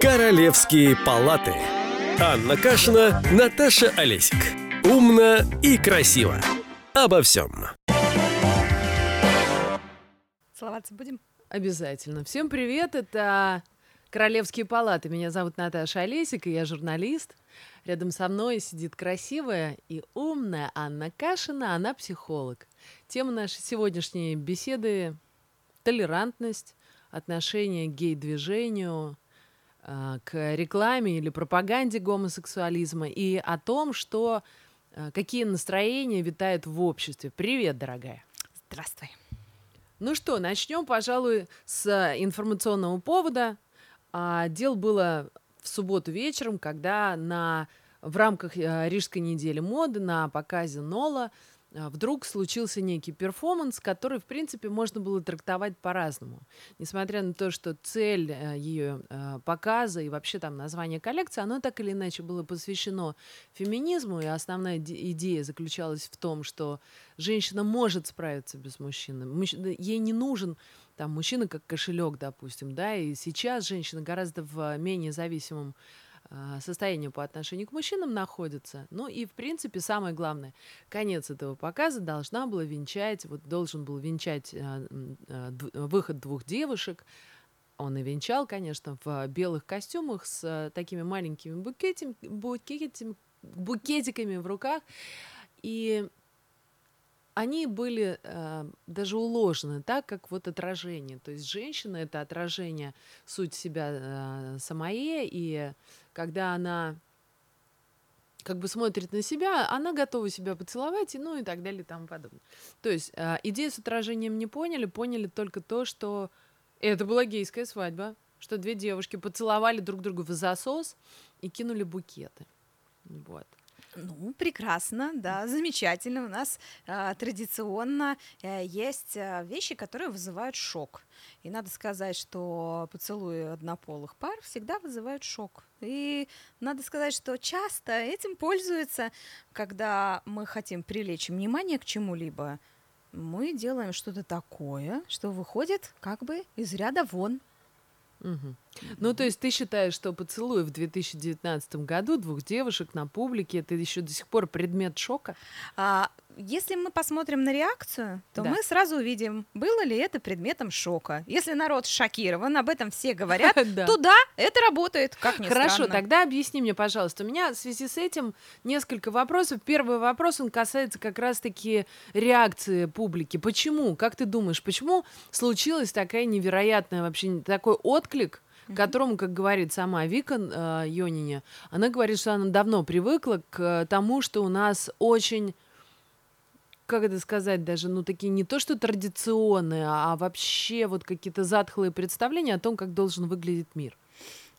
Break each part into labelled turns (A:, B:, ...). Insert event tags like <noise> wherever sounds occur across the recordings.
A: Королевские палаты. Анна Кашина, Наташа Олесик. Умно и красиво. Обо всем.
B: Целоваться будем?
C: Обязательно. Всем привет, это Королевские палаты. Меня зовут Наташа Олесик, и я журналист. Рядом со мной сидит красивая и умная Анна Кашина, она психолог. Тема нашей сегодняшней беседы – толерантность, отношение к гей-движению, к рекламе или пропаганде гомосексуализма и о том, что а, какие настроения витают в обществе. Привет, дорогая.
B: Здравствуй.
C: Ну что, начнем, пожалуй, с информационного повода. А, дел было в субботу вечером, когда на, в рамках а, Рижской недели моды на показе Нола а, вдруг случился некий перформанс, который, в принципе, можно было трактовать по-разному. Несмотря на то, что цель э, ее э, показа и вообще там название коллекции, оно так или иначе было посвящено феминизму, и основная идея заключалась в том, что женщина может справиться без мужчины. Ей не нужен там мужчина как кошелек, допустим, да, и сейчас женщина гораздо в менее зависимом а, состоянию по отношению к мужчинам находится. Ну и, в принципе, самое главное, конец этого показа должна была венчать, вот должен был венчать а, а, выход двух девушек. Он и венчал, конечно, в белых костюмах с такими маленькими букетами, букетами, букетиками в руках. И они были э, даже уложены так, как вот отражение. То есть женщина — это отражение суть себя э, самое, и когда она как бы смотрит на себя, она готова себя поцеловать, и, ну и так далее и тому подобное. То есть э, идею с отражением не поняли, поняли только то, что это была гейская свадьба, что две девушки поцеловали друг друга в засос и кинули букеты. Вот.
B: Ну, прекрасно, да, замечательно. У нас э, традиционно э, есть э, вещи, которые вызывают шок. И надо сказать, что поцелуи однополых пар всегда вызывают шок. И надо сказать, что часто этим пользуются, когда мы хотим привлечь внимание к чему-либо, мы делаем что-то такое, что выходит как бы из ряда вон.
C: Угу. Ну, то есть ты считаешь, что поцелуй в 2019 году двух девушек на публике это еще до сих пор предмет шока?
B: А, если мы посмотрим на реакцию, то да. мы сразу увидим, было ли это предметом шока. Если народ шокирован, об этом все говорят, то <laughs> да, это работает, как ни
C: Хорошо, тогда объясни мне, пожалуйста. У меня в связи с этим несколько вопросов. Первый вопрос, он касается как раз-таки реакции публики. Почему? Как ты думаешь, почему случилась такая невероятная вообще, такой отклик которому, как говорит сама Вика э, она говорит, что она давно привыкла к тому, что у нас очень как это сказать, даже, ну, такие не то что традиционные, а вообще вот какие-то затхлые представления о том, как должен выглядеть мир.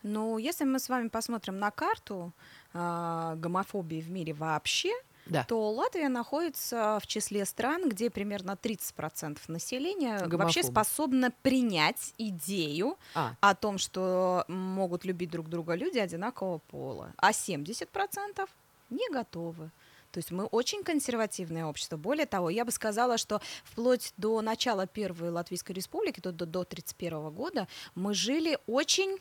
B: Ну, если мы с вами посмотрим на карту э, гомофобии в мире вообще, да. то Латвия находится в числе стран, где примерно 30% населения Гомофобы. вообще способно принять идею а. о том, что могут любить друг друга люди одинакового пола, а 70% не готовы. То есть мы очень консервативное общество. Более того, я бы сказала, что вплоть до начала Первой Латвийской Республики, до, до, до 1931 года, мы жили очень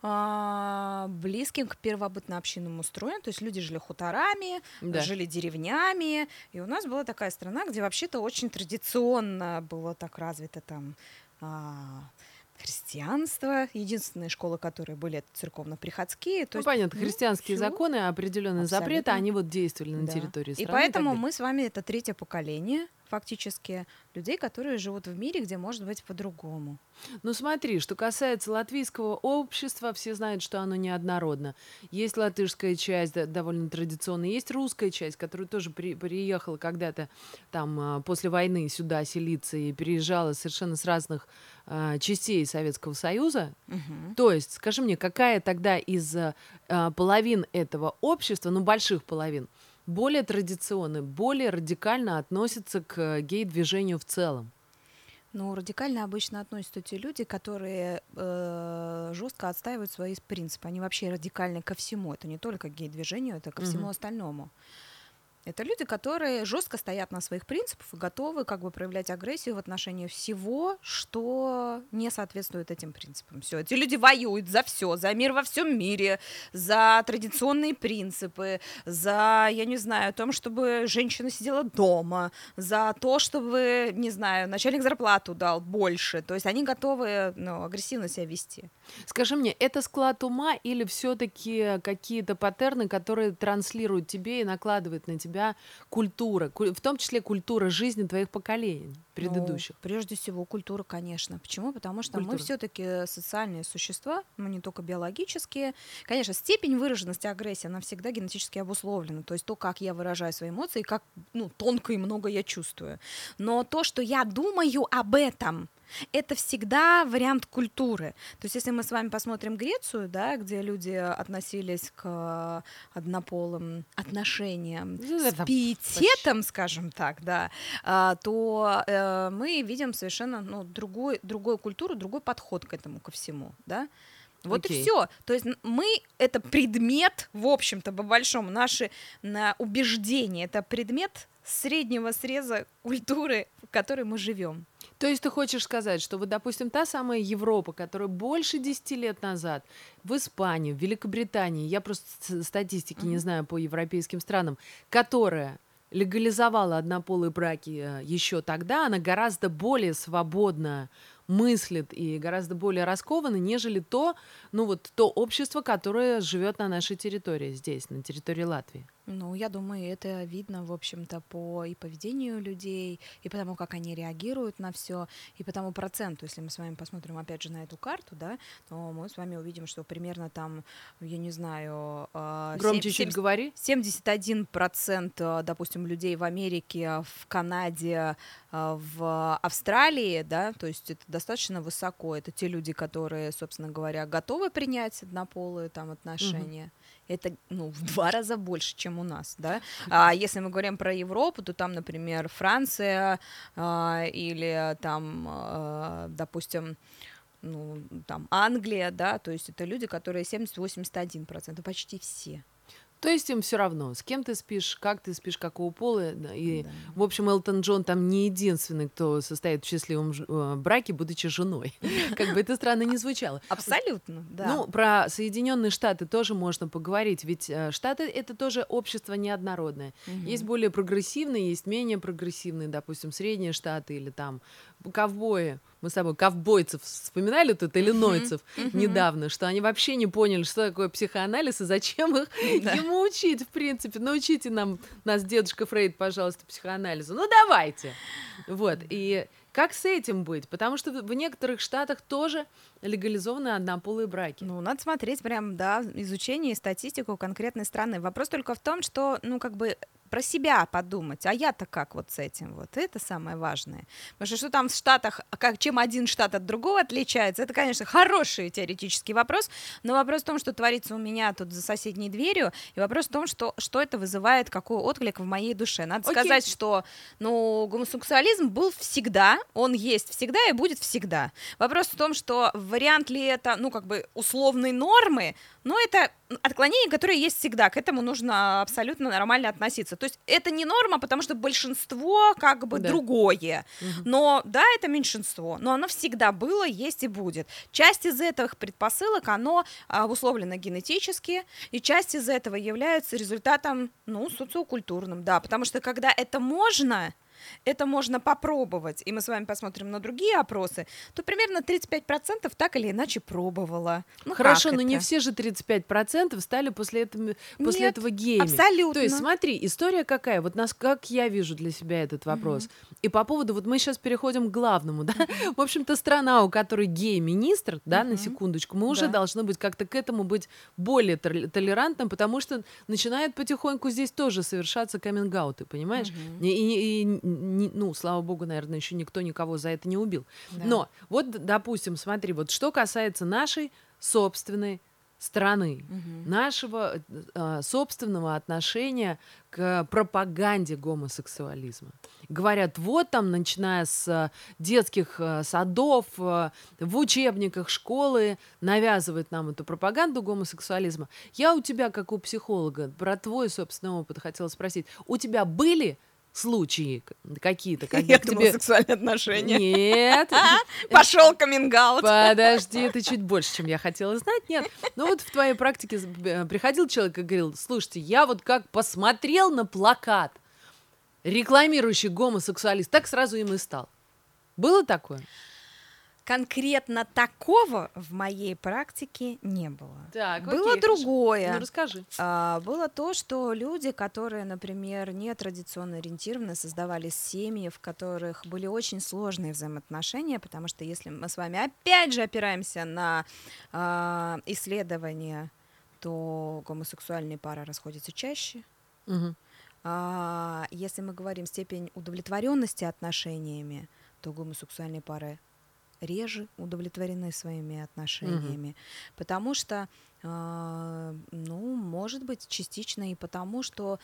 B: а, близким к первобытно-общинному строю, то есть люди жили хуторами, да. жили деревнями, и у нас была такая страна, где вообще-то очень традиционно было так развито там а, христианство. Единственные школы, которые были, это церковно-приходские.
C: То ну, есть, понятно, ну, христианские всё. законы, определенные Абсолютно. запреты, они вот действовали на да. территории страны.
B: И поэтому и мы с вами это третье поколение фактически людей, которые живут в мире, где может быть по-другому.
C: Ну смотри, что касается латвийского общества, все знают, что оно неоднородно. Есть латышская часть, да, довольно традиционная, есть русская часть, которая тоже при, приехала когда-то там а, после войны сюда селиться и переезжала совершенно с разных а, частей Советского Союза. Угу. То есть, скажи мне, какая тогда из а, половин этого общества, ну больших половин, более традиционно, более радикально относятся к гей-движению в целом?
B: Ну, радикально обычно относятся те люди, которые э, жестко отстаивают свои принципы. Они вообще радикальны ко всему. Это не только к гей-движению, это ко всему угу. остальному. Это люди, которые жестко стоят на своих принципах и готовы как бы проявлять агрессию в отношении всего, что не соответствует этим принципам. Все, эти люди воюют за все, за мир во всем мире, за традиционные принципы, за, я не знаю, о том, чтобы женщина сидела дома, за то, чтобы, не знаю, начальник зарплату дал больше. То есть они готовы ну, агрессивно себя вести.
C: Скажи мне, это склад ума или все-таки какие-то паттерны, которые транслируют тебе и накладывают на тебя тебя культура, в том числе культура жизни твоих поколений предыдущих?
B: Ну, прежде всего культура, конечно. Почему? Потому что культура. мы все-таки социальные существа, мы не только биологические. Конечно, степень выраженности агрессии, она всегда генетически обусловлена. То есть то, как я выражаю свои эмоции, как ну, тонко и много я чувствую. Но то, что я думаю об этом, это всегда вариант культуры. То есть, если мы с вами посмотрим Грецию, да, где люди относились к однополым отношениям ну, с пиететом, скажем так, да, а, то э, мы видим совершенно ну, другой, другую культуру, другой подход к этому, ко всему, да. Вот okay. и все. То есть мы это предмет, в общем-то, по большому, наши на убеждения, это предмет среднего среза культуры, в которой мы живем.
C: То есть ты хочешь сказать, что вот, допустим, та самая Европа, которая больше 10 лет назад в Испании, в Великобритании, я просто статистики mm-hmm. не знаю по европейским странам, которая легализовала однополые браки э, еще тогда, она гораздо более свободно мыслит и гораздо более раскованно, нежели то, ну вот то общество, которое живет на нашей территории здесь, на территории Латвии.
B: Ну, я думаю, это видно, в общем-то, по и поведению людей, и потому, как они реагируют на все, и по тому проценту. Если мы с вами посмотрим, опять же, на эту карту, да, то мы с вами увидим, что примерно там, я не знаю...
C: А, Громче 7, чуть 70, говори.
B: 71%, допустим, людей в Америке, в Канаде, а, в Австралии, да, то есть это достаточно высоко. Это те люди, которые, собственно говоря, готовы принять однополые там отношения. Угу это ну, в два раза больше, чем у нас, да. А если мы говорим про Европу, то там, например, Франция а, или там, а, допустим, ну, там Англия, да, то есть это люди, которые 70-81%, почти все.
C: То есть им все равно, с кем ты спишь, как ты спишь, какого пола. И, да. в общем, Элтон Джон там не единственный, кто состоит в счастливом э, браке, будучи женой. <laughs> Как бы это странно не звучало.
B: Абсолютно, да.
C: Ну, про Соединенные Штаты тоже можно поговорить, ведь э, Штаты это тоже общество неоднородное. Есть более прогрессивные, есть менее прогрессивные, допустим, средние штаты или там ковбои мы с тобой ковбойцев вспоминали тут, иллинойцев uh-huh. недавно, что они вообще не поняли, что такое психоанализ и зачем их <laughs> да. ему учить, в принципе. Научите нам, нас дедушка Фрейд, пожалуйста, психоанализу. Ну, давайте. Вот, и как с этим быть? Потому что в некоторых штатах тоже легализованы однополые браки.
B: Ну, надо смотреть прям, да, изучение и статистику конкретной страны. Вопрос только в том, что, ну, как бы про себя подумать, а я-то как вот с этим, вот это самое важное. Потому что что там в Штатах, как, чем один штат от другого отличается, это, конечно, хороший теоретический вопрос, но вопрос в том, что творится у меня тут за соседней дверью, и вопрос в том, что, что это вызывает, какой отклик в моей душе. Надо Окей. сказать, что, ну, гомосексуализм был всегда, он есть всегда и будет всегда. Вопрос в том, что вариант ли это, ну, как бы условной нормы, но это отклонение, которое есть всегда, к этому нужно абсолютно нормально относиться. То есть это не норма, потому что большинство как бы да. другое. Угу. Но да, это меньшинство, но оно всегда было, есть и будет. Часть из этих предпосылок, оно обусловлено генетически, и часть из этого является результатом, ну, социокультурным, да, потому что когда это можно, это можно попробовать, и мы с вами посмотрим на другие опросы, то примерно 35% так или иначе пробовала.
C: Ну, Хорошо, но это? не все же 35% стали после этого, после Нет, этого геями.
B: абсолютно.
C: То есть смотри, история какая, вот нас, как я вижу для себя этот вопрос. Угу. И по поводу, вот мы сейчас переходим к главному, да, угу. <laughs> в общем-то, страна, у которой гей-министр, да, угу. на секундочку, мы уже да. должны быть как-то к этому быть более толерантным, потому что начинает потихоньку здесь тоже совершаться каминг-ауты, понимаешь? Угу. И, и, и не, ну, слава богу, наверное, еще никто никого за это не убил. Да. Но вот, допустим, смотри, вот что касается нашей собственной страны, угу. нашего э, собственного отношения к пропаганде гомосексуализма. Говорят, вот там, начиная с детских э, садов, в учебниках школы навязывают нам эту пропаганду гомосексуализма. Я у тебя, как у психолога, про твой собственный опыт хотела спросить. У тебя были случаи какие-то, <laughs> когда
B: Я к тебе... сексуальные отношения.
C: Нет. <laughs>
B: Пошел каминг
C: Подожди, это чуть больше, чем я хотела знать. Нет. Ну вот в твоей практике э, приходил человек и говорил, слушайте, я вот как посмотрел на плакат, рекламирующий гомосексуалист, так сразу им и стал. Было такое?
B: Конкретно такого в моей практике не было.
C: Так,
B: было
C: окей,
B: другое.
C: Ну, расскажи.
B: А, было то, что люди, которые, например, не традиционно ориентированы, создавали семьи, в которых были очень сложные взаимоотношения, потому что если мы с вами опять же опираемся на а, исследования, то гомосексуальные пары расходятся чаще.
C: Угу.
B: А, если мы говорим степень удовлетворенности отношениями, то гомосексуальные пары реже удовлетворены своими отношениями, угу. потому что, э, ну, может быть, частично и потому, что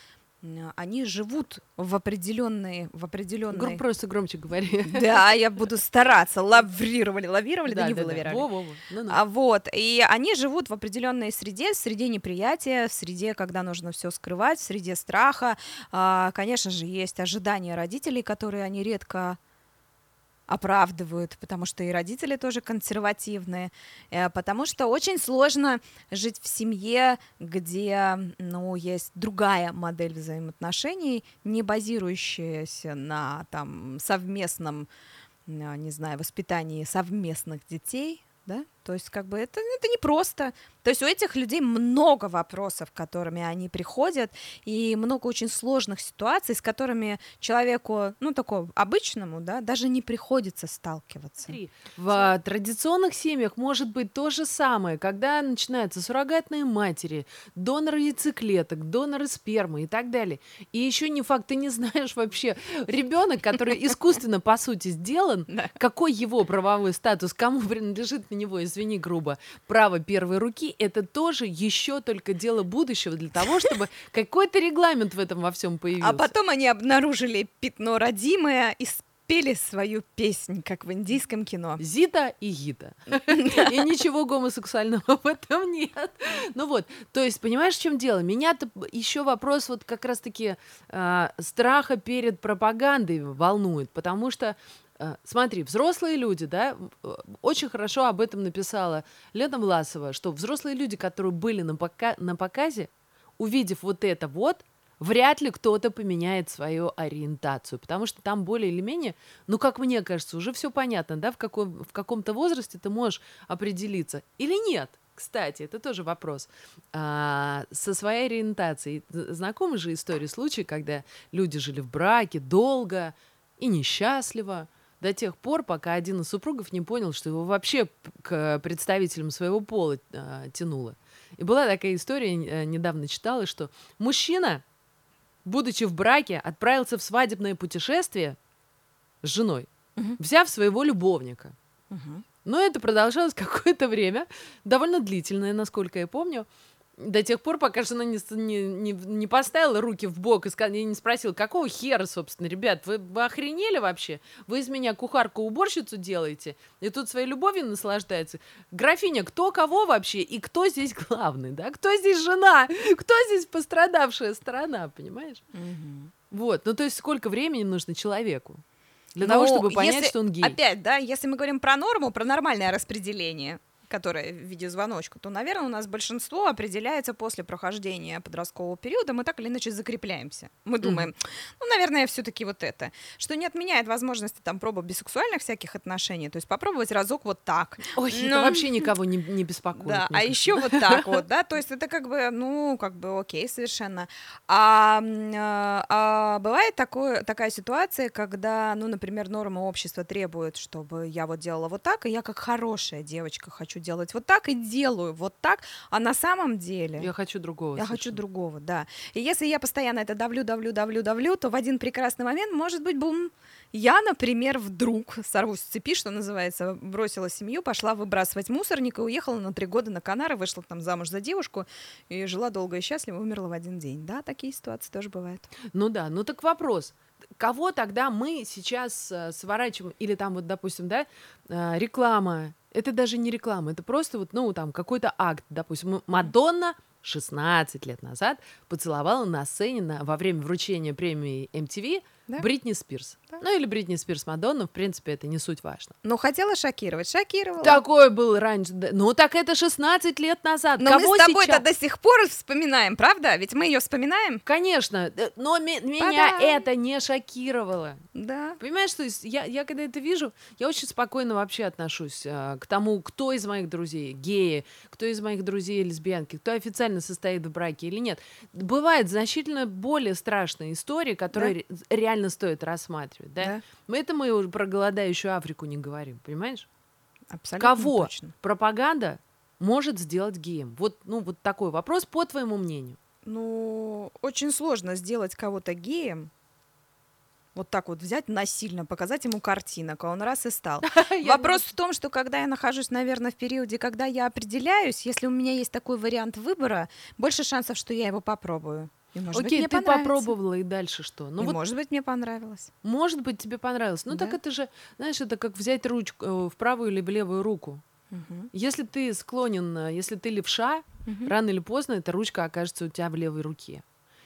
B: они живут в определенные, в определенные.
C: Гру просто громче говори.
B: Да, я буду стараться. Лаврировали, лавировали, да, да не да, вылавировали. Да. Во, во, во. Ну, ну. А вот и они живут в определенной среде, в среде неприятия, в среде, когда нужно все скрывать, в среде страха. А, конечно же, есть ожидания родителей, которые они редко оправдывают, потому что и родители тоже консервативные, э, потому что очень сложно жить в семье, где, ну, есть другая модель взаимоотношений, не базирующаяся на там совместном, не знаю, воспитании совместных детей, да, то есть как бы это, это непросто. То есть у этих людей много вопросов, которыми они приходят, и много очень сложных ситуаций, с которыми человеку, ну, такому обычному, да, даже не приходится сталкиваться.
C: Смотри, в традиционных семьях может быть то же самое, когда начинаются суррогатные матери, доноры яйцеклеток, доноры спермы и так далее. И еще не факт, ты не знаешь вообще, ребенок, который <laughs> искусственно, по сути, сделан, какой его правовой статус, кому принадлежит на него извини грубо, право первой руки, это тоже еще только дело будущего для того, <laughs> чтобы какой-то регламент в этом во всем появился.
B: А потом они обнаружили пятно родимое и пели свою песнь, как в индийском кино.
C: Зита и Гита. <laughs> И ничего гомосексуального в этом нет. Ну вот, то есть, понимаешь, в чем дело? Меня-то еще вопрос вот как раз-таки э, страха перед пропагандой волнует, потому что смотри, взрослые люди, да, э, очень хорошо об этом написала Лена Власова, что взрослые люди, которые были на, пока на показе, увидев вот это вот, вряд ли кто-то поменяет свою ориентацию, потому что там более или менее, ну, как мне кажется, уже все понятно, да, в, каком, в каком-то возрасте ты можешь определиться или нет. Кстати, это тоже вопрос. А, со своей ориентацией. Знакомы же истории, случаи, когда люди жили в браке долго и несчастливо, до тех пор, пока один из супругов не понял, что его вообще к представителям своего пола э, тянуло. И была такая история, э, недавно читала, что мужчина, будучи в браке, отправился в свадебное путешествие с женой, угу. взяв своего любовника. Угу. Но это продолжалось <laughs> какое-то время, довольно длительное, насколько я помню. До тех пор, пока жена не, не, не, не поставила руки в бок и не спросила, какого хера, собственно, ребят, вы, вы охренели вообще? Вы из меня кухарку-уборщицу делаете? И тут своей любовью наслаждается. Графиня, кто кого вообще? И кто здесь главный, да? Кто здесь жена? Кто здесь пострадавшая сторона, понимаешь?
B: Угу.
C: Вот, ну то есть сколько времени нужно человеку? Для Но того, чтобы понять,
B: если,
C: что он гей.
B: Опять, да, если мы говорим про норму, про нормальное распределение, которая в виде звоночка, то, наверное, у нас большинство определяется после прохождения подросткового периода, мы так или иначе закрепляемся. Мы думаем, ну, наверное, все-таки вот это, что не отменяет возможности там пробы бисексуальных всяких отношений, то есть попробовать разок вот так.
C: Ой, Но... это вообще никого не, не <laughs> беспокоит.
B: Да, а еще вот так вот, да, то <laughs> есть это как бы, ну, как бы окей совершенно. А, а, а бывает такое, такая ситуация, когда, ну, например, нормы общества требуют, чтобы я вот делала вот так, и я как хорошая девочка хочу хочу делать вот так и делаю вот так, а на самом деле...
C: Я хочу другого.
B: Я совершенно. хочу другого, да. И если я постоянно это давлю, давлю, давлю, давлю, то в один прекрасный момент может быть бум. Я, например, вдруг сорвусь с цепи, что называется, бросила семью, пошла выбрасывать мусорник и уехала на три года на Канары, вышла там замуж за девушку и жила долго и счастливо, умерла в один день. Да, такие ситуации тоже бывают.
C: Ну да, ну так вопрос кого тогда мы сейчас э, сворачиваем, или там вот, допустим, да, э, реклама, это даже не реклама, это просто вот, ну, там, какой-то акт, допустим, Мадонна 16 лет назад поцеловала на сцене на, во время вручения премии MTV да? Бритни Спирс. Да. Ну или Бритни Спирс Мадонна, в принципе, это не суть важно.
B: Ну, хотела шокировать, шокировала.
C: Такой был раньше. Ну, так это 16 лет назад.
B: Но Кого мы с тобой-то до сих пор вспоминаем, правда? Ведь мы ее вспоминаем.
C: Конечно, э, но меня это не шокировало.
B: Да.
C: Понимаешь, что я, я когда это вижу, я очень спокойно вообще отношусь а, к тому, кто из моих друзей геи, кто из моих друзей лесбиянки, кто официально состоит в браке или нет. Бывает значительно более страшные истории, которые да. реально реально стоит рассматривать, да? да. Мы это мы уже про голодающую Африку не говорим, понимаешь?
B: Абсолютно
C: Кого
B: точно.
C: пропаганда может сделать геем? Вот, ну, вот такой вопрос по твоему мнению.
B: Ну, очень сложно сделать кого-то геем, вот так вот взять насильно, показать ему картинок, а он раз и стал. <laughs> Вопрос в том, что когда я нахожусь, наверное, в периоде, когда я определяюсь, если у меня есть такой вариант выбора, больше шансов, что я его попробую.
C: И, может Окей, быть, ты попробовала, и дальше что?
B: Ну, и, вот, может быть, мне понравилось.
C: Может быть, тебе понравилось. Ну, да? так это же, знаешь, это как взять ручку э, в правую или в левую руку. Угу. Если ты склонен, э, если ты левша, угу. рано или поздно эта ручка окажется у тебя в левой руке.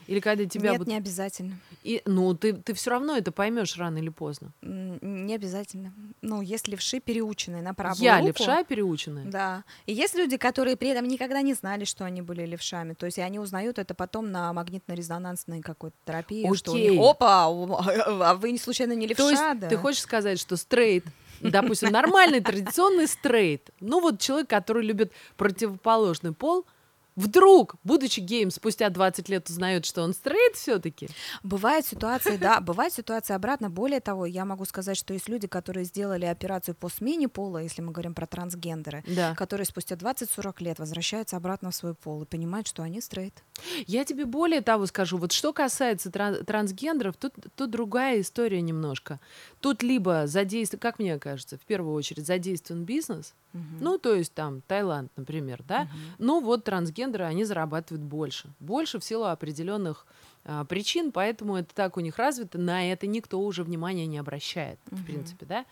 C: Или когда тебя...
B: Нет, вот... не обязательно.
C: И, ну, ты, ты все равно это поймешь рано или поздно.
B: Не обязательно. Ну, есть левши переученные на правую
C: Я
B: руку.
C: левша переученная?
B: Да. И есть люди, которые при этом никогда не знали, что они были левшами. То есть они узнают это потом на магнитно-резонансной какой-то терапии. Окей. Что у них, опа, а вы случайно не левша? То
C: есть
B: да?
C: ты хочешь сказать, что стрейт допустим, нормальный традиционный стрейт, ну вот человек, который любит противоположный пол – вдруг, будучи геем, спустя 20 лет узнает, что он стрейт все-таки?
B: Бывают ситуации, да, бывают ситуации обратно. Более того, я могу сказать, что есть люди, которые сделали операцию по смене пола, если мы говорим про трансгендеры, да. которые спустя 20-40 лет возвращаются обратно в свой пол и понимают, что они стрейт.
C: Я тебе более того скажу, вот что касается тран- трансгендеров, тут, тут другая история немножко. Тут либо задействован, как мне кажется, в первую очередь задействован бизнес, угу. ну, то есть там Таиланд, например, да, угу. ну вот трансгендеры, они зарабатывают больше, больше в силу определенных а, причин, поэтому это так у них развито, на это никто уже внимания не обращает, угу. в принципе, да.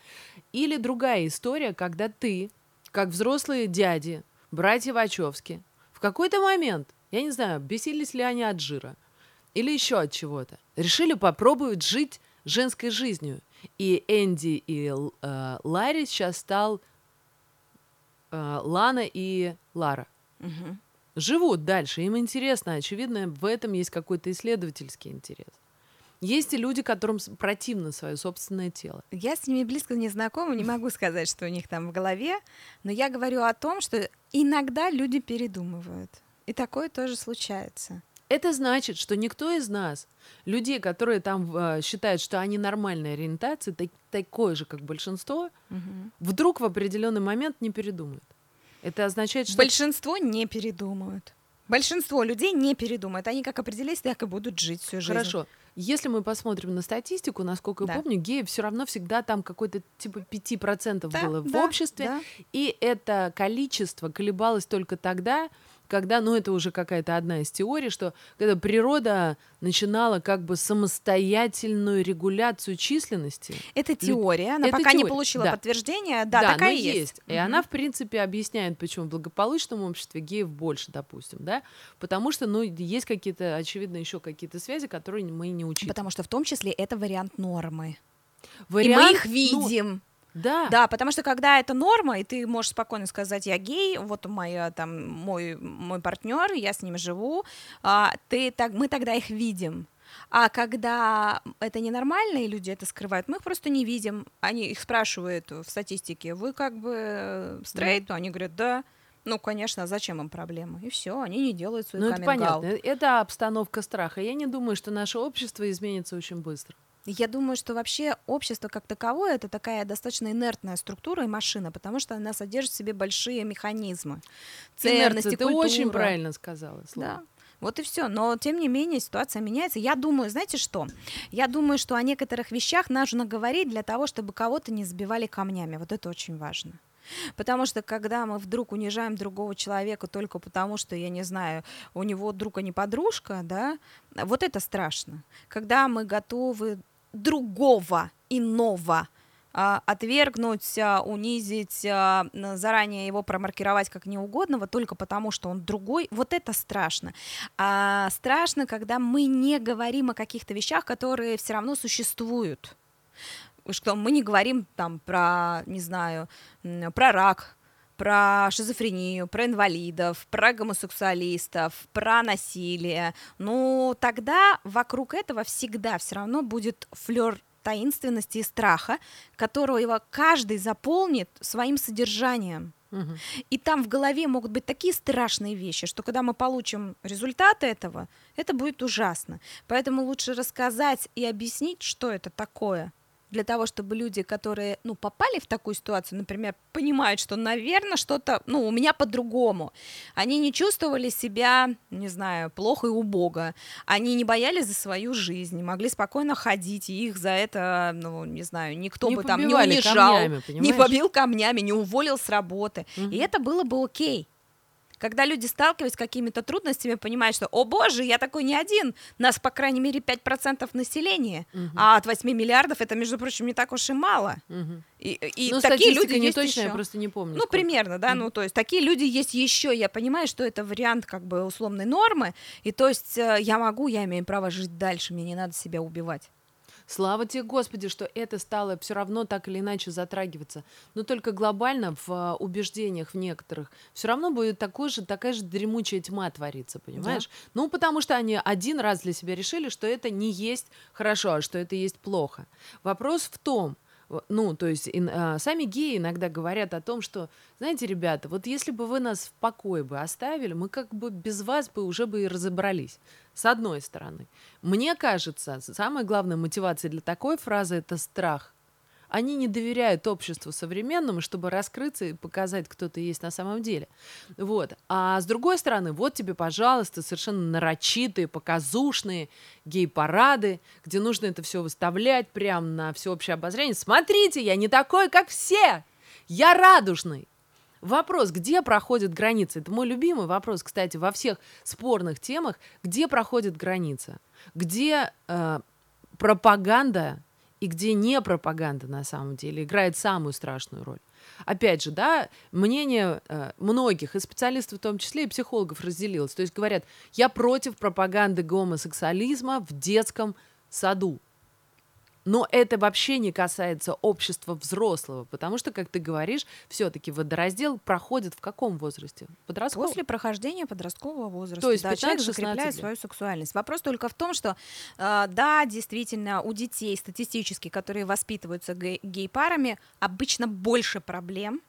C: Или другая история, когда ты, как взрослые дяди, братья Вачовски, в какой-то момент, я не знаю, бесились ли они от жира или еще от чего-то, решили попробовать жить женской жизнью. И Энди и э, Ларри сейчас стал э, Лана и Лара. Угу. Живут дальше, им интересно, очевидно, в этом есть какой-то исследовательский интерес. Есть и люди, которым противно свое собственное тело.
B: Я с ними близко не знакома, не могу сказать, что у них там в голове, но я говорю о том, что иногда люди передумывают. И такое тоже случается.
C: Это значит, что никто из нас, людей, которые там э, считают, что они нормальной ориентации, так, такое же, как большинство, угу. вдруг в определенный момент не передумает. Это означает, что...
B: Большинство не передумают. Большинство людей не передумают. Они как определились, так и будут жить всю жизнь.
C: Хорошо. Если мы посмотрим на статистику, насколько да. я помню, геев все равно всегда там какой-то типа 5% да, было да, в обществе. Да. И это количество колебалось только тогда, когда, ну это уже какая-то одна из теорий, что когда природа начинала как бы самостоятельную регуляцию численности.
B: Это теория, она это пока теория. не получила да. подтверждения, да, да такая есть. есть.
C: И угу. она, в принципе, объясняет, почему в благополучном обществе геев больше, допустим, да, потому что, ну, есть какие-то, очевидно, еще какие-то связи, которые мы не учим.
B: Потому что в том числе это вариант нормы. Вариант, и мы их ну, видим. Ну,
C: да.
B: Да, потому что когда это норма, и ты можешь спокойно сказать, я гей, вот моя, там, мой, мой партнер, я с ним живу, а, ты, так, мы тогда их видим. А когда это ненормальные люди это скрывают, мы их просто не видим. Они их спрашивают в статистике, вы как бы стрейт? Да. Они говорят, да. Ну, конечно, а зачем им проблема? И все, они не делают свой Ну,
C: это понятно. Это обстановка страха. Я не думаю, что наше общество изменится очень быстро.
B: Я думаю, что вообще общество как таковое это такая достаточно инертная структура и машина, потому что она содержит в себе большие механизмы.
C: Ценности, Инерция, ты очень правильно сказала. Слово.
B: Да. Вот и все. Но тем не менее ситуация меняется. Я думаю, знаете что? Я думаю, что о некоторых вещах нужно говорить для того, чтобы кого-то не сбивали камнями. Вот это очень важно. Потому что когда мы вдруг унижаем другого человека только потому, что, я не знаю, у него друг, а не подружка, да, вот это страшно. Когда мы готовы другого, иного, а, отвергнуть, а, унизить, а, заранее его промаркировать как неугодного только потому, что он другой, вот это страшно. А страшно, когда мы не говорим о каких-то вещах, которые все равно существуют что мы не говорим там про, не знаю, про рак, про шизофрению, про инвалидов, про гомосексуалистов, про насилие, ну тогда вокруг этого всегда все равно будет флер таинственности и страха, которого его каждый заполнит своим содержанием. Угу. И там в голове могут быть такие страшные вещи, что когда мы получим результаты этого, это будет ужасно. Поэтому лучше рассказать и объяснить, что это такое, для того, чтобы люди, которые, ну, попали в такую ситуацию, например, понимают, что, наверное, что-то, ну, у меня по-другому. Они не чувствовали себя, не знаю, плохо и убого. Они не боялись за свою жизнь, могли спокойно ходить, и их за это, ну, не знаю, никто
C: не
B: бы там не унижал, камнями,
C: не
B: побил камнями, не уволил с работы. Угу. И это было бы окей. Когда люди сталкиваются с какими-то трудностями, понимают, что, о боже, я такой не один, нас, по крайней мере, 5% населения, угу. а от 8 миллиардов это, между прочим, не так уж и мало.
C: Угу. И, и ну, такие люди не есть точно, еще. я просто не помню.
B: Ну, сколько. примерно, да, угу. ну, то есть такие люди есть еще, я понимаю, что это вариант как бы условной нормы, и то есть э, я могу, я имею право жить дальше, мне не надо себя убивать.
C: Слава тебе, Господи, что это стало все равно так или иначе затрагиваться. Но только глобально в а, убеждениях в некоторых все равно будет такой же, такая же дремучая тьма твориться, понимаешь? Да. Ну, потому что они один раз для себя решили, что это не есть хорошо, а что это есть плохо. Вопрос в том, ну, то есть и, а, сами геи иногда говорят о том, что, знаете, ребята, вот если бы вы нас в покое бы оставили, мы как бы без вас бы уже бы и разобрались. С одной стороны. Мне кажется, самая главная мотивация для такой фразы — это страх. Они не доверяют обществу современному, чтобы раскрыться и показать, кто ты есть на самом деле. Вот. А с другой стороны, вот тебе, пожалуйста, совершенно нарочитые, показушные гей-парады, где нужно это все выставлять прямо на всеобщее обозрение. Смотрите, я не такой, как все! Я радужный! Вопрос, где проходит граница? Это мой любимый вопрос, кстати, во всех спорных темах. Где проходит граница? Где э, пропаганда и где не пропаганда на самом деле играет самую страшную роль. Опять же, да, мнение э, многих, и специалистов в том числе, и психологов разделилось. То есть говорят, я против пропаганды гомосексуализма в детском саду. Но это вообще не касается общества взрослого, потому что, как ты говоришь, все-таки водораздел проходит в каком возрасте?
B: Подростковом? После прохождения подросткового возраста. То есть да, человек закрепляет свою сексуальность. Вопрос только в том, что э, да, действительно, у детей статистически, которые воспитываются гей-парами, обычно больше проблем,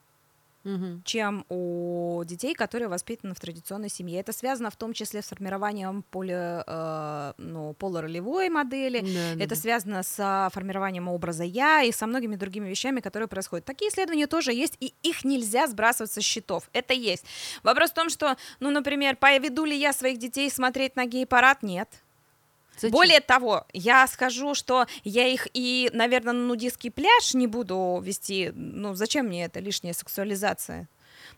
B: угу. чем у детей, которые воспитаны в традиционной семье. Это связано в том числе с формированием поле, э, ну, полуролевой модели, да, это да. связано с формированием образа я и со многими другими вещами, которые происходят. Такие исследования тоже есть, и их нельзя сбрасывать со счетов. Это есть. Вопрос в том, что, ну, например, поведу ли я своих детей смотреть на гей-парад? Нет. Зачем? Более того, я скажу, что я их и, наверное, на нудистский пляж не буду вести. Ну, зачем мне это лишняя сексуализация?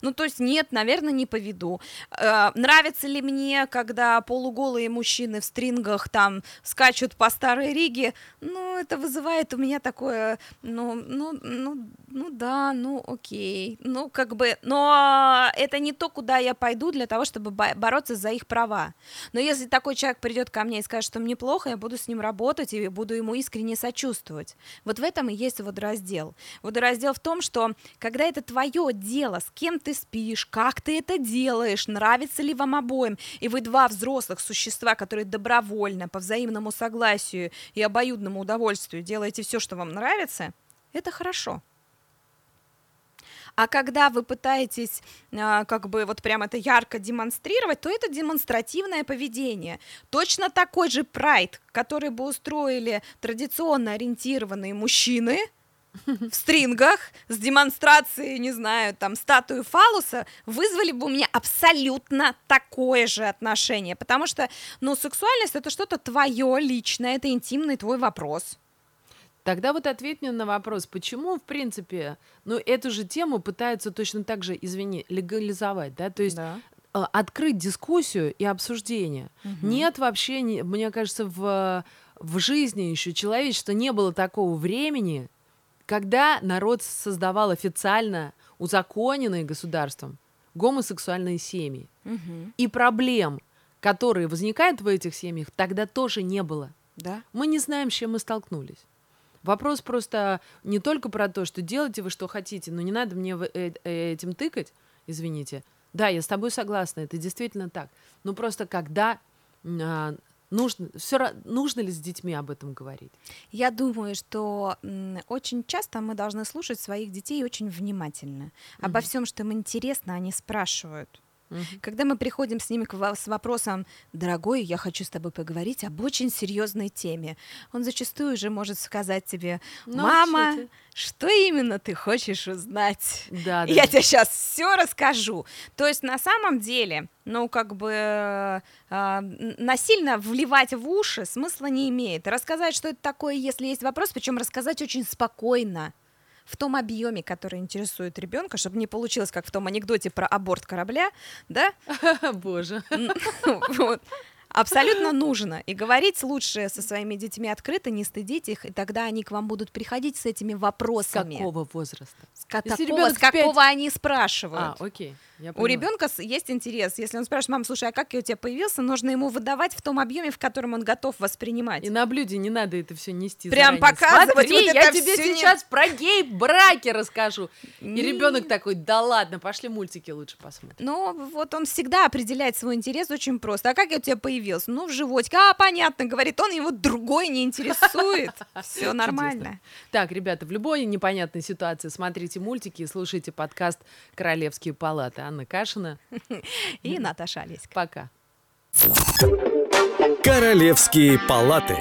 B: Ну, то есть нет, наверное, не поведу. Э, нравится ли мне, когда полуголые мужчины в стрингах там скачут по Старой Риге? Ну, это вызывает у меня такое, ну, ну, ну, ну да, ну окей, ну как бы, но это не то, куда я пойду для того, чтобы бороться за их права. Но если такой человек придет ко мне и скажет, что мне плохо, я буду с ним работать и буду ему искренне сочувствовать. Вот в этом и есть водораздел. Водораздел в том, что когда это твое дело, с кем ты спишь, как ты это делаешь, нравится ли вам обоим, и вы два взрослых существа, которые добровольно, по взаимному согласию и обоюдному удовольствию делаете все, что вам нравится, это хорошо. А когда вы пытаетесь а, как бы вот прям это ярко демонстрировать, то это демонстративное поведение. Точно такой же прайд, который бы устроили традиционно ориентированные мужчины, в стрингах с демонстрацией, не знаю, там, статуи фалуса, вызвали бы у меня абсолютно такое же отношение, потому что, ну, сексуальность — это что-то твое личное, это интимный твой вопрос.
C: Тогда вот ответь мне на вопрос, почему, в принципе, ну, эту же тему пытаются точно так же, извини, легализовать, да, то есть да. Э, открыть дискуссию и обсуждение. Угу. Нет вообще, мне кажется, в, в жизни еще человечества не было такого времени, когда народ создавал официально узаконенные государством гомосексуальные семьи. Угу. И проблем, которые возникают в этих семьях, тогда тоже не было.
B: Да?
C: Мы не знаем, с чем мы столкнулись. Вопрос просто не только про то, что делайте вы что хотите, но не надо мне э, э, этим тыкать, извините. Да, я с тобой согласна, это действительно так. Но просто когда а, нужно, все, нужно ли с детьми об этом говорить?
B: Я думаю, что очень часто мы должны слушать своих детей очень внимательно. Mm-hmm. Обо всем, что им интересно, они спрашивают. Когда мы приходим с ними с вопросом, дорогой, я хочу с тобой поговорить об очень серьезной теме, он зачастую уже может сказать тебе, ну, мама, что, что именно ты хочешь узнать? Да, да. Я тебе сейчас все расскажу. То есть на самом деле, ну как бы э, насильно вливать в уши смысла не имеет. Рассказать, что это такое, если есть вопрос, причем рассказать очень спокойно в том объеме, который интересует ребенка, чтобы не получилось, как в том анекдоте про аборт корабля, да? <laughs>
C: Боже. <laughs>
B: Абсолютно нужно. И говорить лучше со своими детьми открыто, не стыдить их, и тогда они к вам будут приходить с этими вопросами.
C: С какого возраста?
B: С, такого, с какого 5... они спрашивают.
C: А, окей.
B: У ребенка есть интерес. Если он спрашивает, мам, слушай, а как я у тебя появился, нужно ему выдавать в том объеме, в котором он готов воспринимать.
C: И на блюде не надо это все нести.
B: Прям заранее. показывать.
C: Смотри, вот я тебе сейчас не... про гей-браки расскажу. И ребенок такой, да ладно, пошли мультики лучше посмотрим.
B: Ну, вот он всегда определяет свой интерес очень просто. А как я у тебя появился? Ну, в животике. А, понятно, говорит он, его другой не интересует. <laughs> Все нормально.
C: Так, ребята, в любой непонятной ситуации смотрите мультики и слушайте подкаст «Королевские палаты». Анна Кашина. <laughs>
B: И Наташа Олеська.
C: Пока.
A: Королевские палаты.